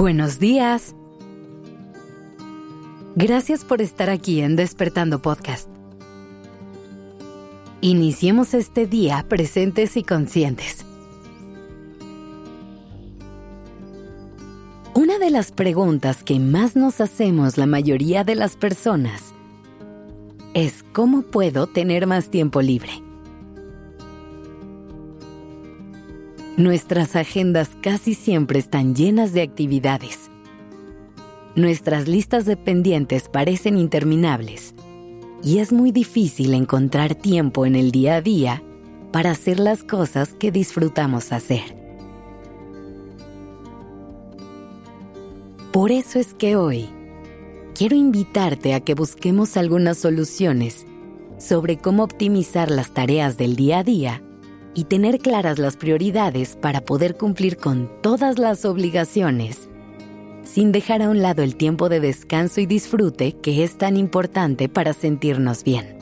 Buenos días. Gracias por estar aquí en Despertando Podcast. Iniciemos este día presentes y conscientes. Una de las preguntas que más nos hacemos la mayoría de las personas es ¿cómo puedo tener más tiempo libre? Nuestras agendas casi siempre están llenas de actividades. Nuestras listas de pendientes parecen interminables y es muy difícil encontrar tiempo en el día a día para hacer las cosas que disfrutamos hacer. Por eso es que hoy quiero invitarte a que busquemos algunas soluciones sobre cómo optimizar las tareas del día a día y tener claras las prioridades para poder cumplir con todas las obligaciones, sin dejar a un lado el tiempo de descanso y disfrute que es tan importante para sentirnos bien.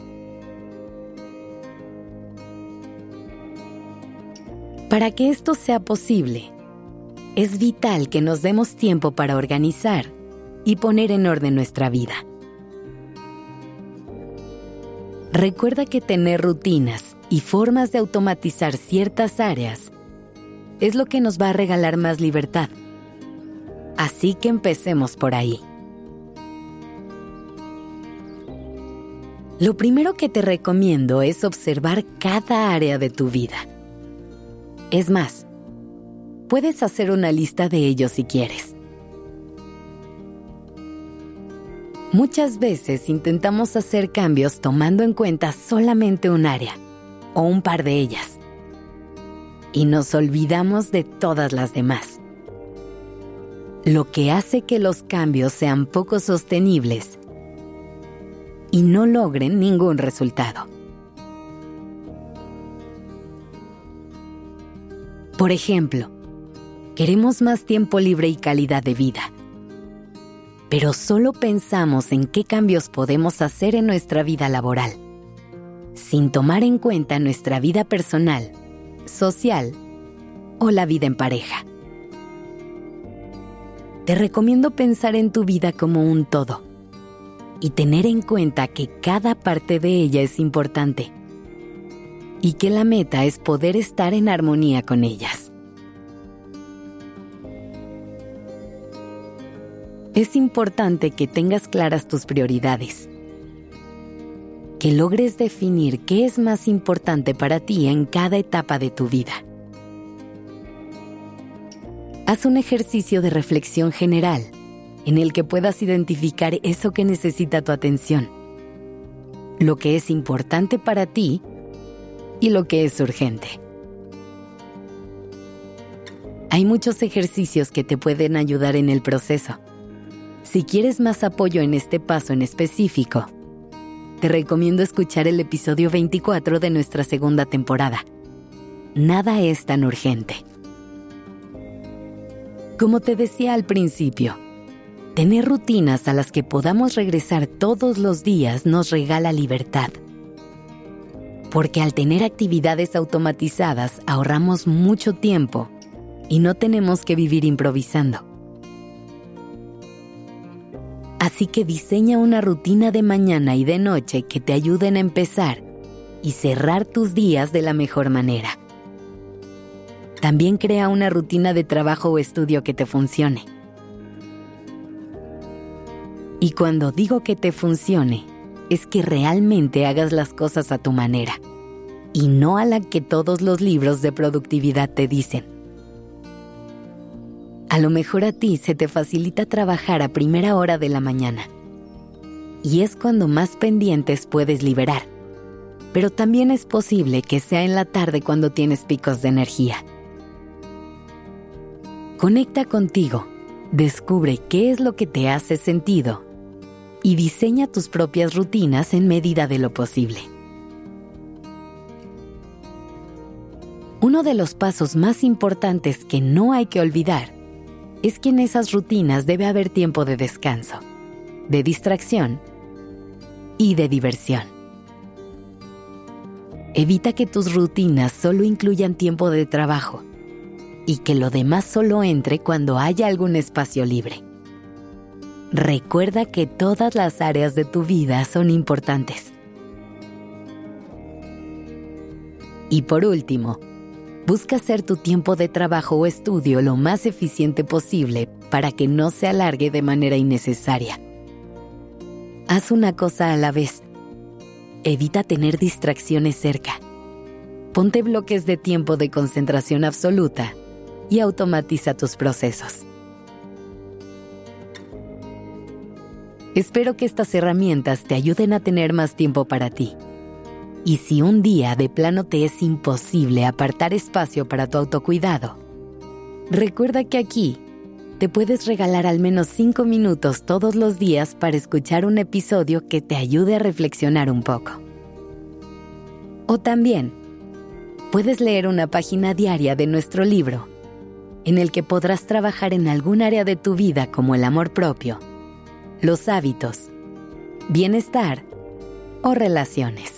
Para que esto sea posible, es vital que nos demos tiempo para organizar y poner en orden nuestra vida. Recuerda que tener rutinas y formas de automatizar ciertas áreas es lo que nos va a regalar más libertad. Así que empecemos por ahí. Lo primero que te recomiendo es observar cada área de tu vida. Es más, puedes hacer una lista de ellos si quieres. Muchas veces intentamos hacer cambios tomando en cuenta solamente un área o un par de ellas. Y nos olvidamos de todas las demás. Lo que hace que los cambios sean poco sostenibles y no logren ningún resultado. Por ejemplo, queremos más tiempo libre y calidad de vida. Pero solo pensamos en qué cambios podemos hacer en nuestra vida laboral sin tomar en cuenta nuestra vida personal, social o la vida en pareja. Te recomiendo pensar en tu vida como un todo y tener en cuenta que cada parte de ella es importante y que la meta es poder estar en armonía con ellas. Es importante que tengas claras tus prioridades que logres definir qué es más importante para ti en cada etapa de tu vida. Haz un ejercicio de reflexión general en el que puedas identificar eso que necesita tu atención, lo que es importante para ti y lo que es urgente. Hay muchos ejercicios que te pueden ayudar en el proceso. Si quieres más apoyo en este paso en específico, te recomiendo escuchar el episodio 24 de nuestra segunda temporada. Nada es tan urgente. Como te decía al principio, tener rutinas a las que podamos regresar todos los días nos regala libertad. Porque al tener actividades automatizadas ahorramos mucho tiempo y no tenemos que vivir improvisando. Así que diseña una rutina de mañana y de noche que te ayuden a empezar y cerrar tus días de la mejor manera. También crea una rutina de trabajo o estudio que te funcione. Y cuando digo que te funcione, es que realmente hagas las cosas a tu manera y no a la que todos los libros de productividad te dicen. A lo mejor a ti se te facilita trabajar a primera hora de la mañana. Y es cuando más pendientes puedes liberar. Pero también es posible que sea en la tarde cuando tienes picos de energía. Conecta contigo, descubre qué es lo que te hace sentido y diseña tus propias rutinas en medida de lo posible. Uno de los pasos más importantes que no hay que olvidar es que en esas rutinas debe haber tiempo de descanso, de distracción y de diversión. Evita que tus rutinas solo incluyan tiempo de trabajo y que lo demás solo entre cuando haya algún espacio libre. Recuerda que todas las áreas de tu vida son importantes. Y por último, busca hacer tu tiempo de trabajo o estudio lo más eficiente posible para que no se alargue de manera innecesaria. Haz una cosa a la vez. Evita tener distracciones cerca. Ponte bloques de tiempo de concentración absoluta y automatiza tus procesos. Espero que estas herramientas te ayuden a tener más tiempo para ti. Y si un día de plano te es imposible apartar espacio para tu autocuidado, recuerda que aquí te puedes regalar al menos 5 minutos todos los días para escuchar un episodio que te ayude a reflexionar un poco. O también, puedes leer una página diaria de nuestro libro, en el que podrás trabajar en algún área de tu vida como el amor propio, los hábitos, bienestar o relaciones.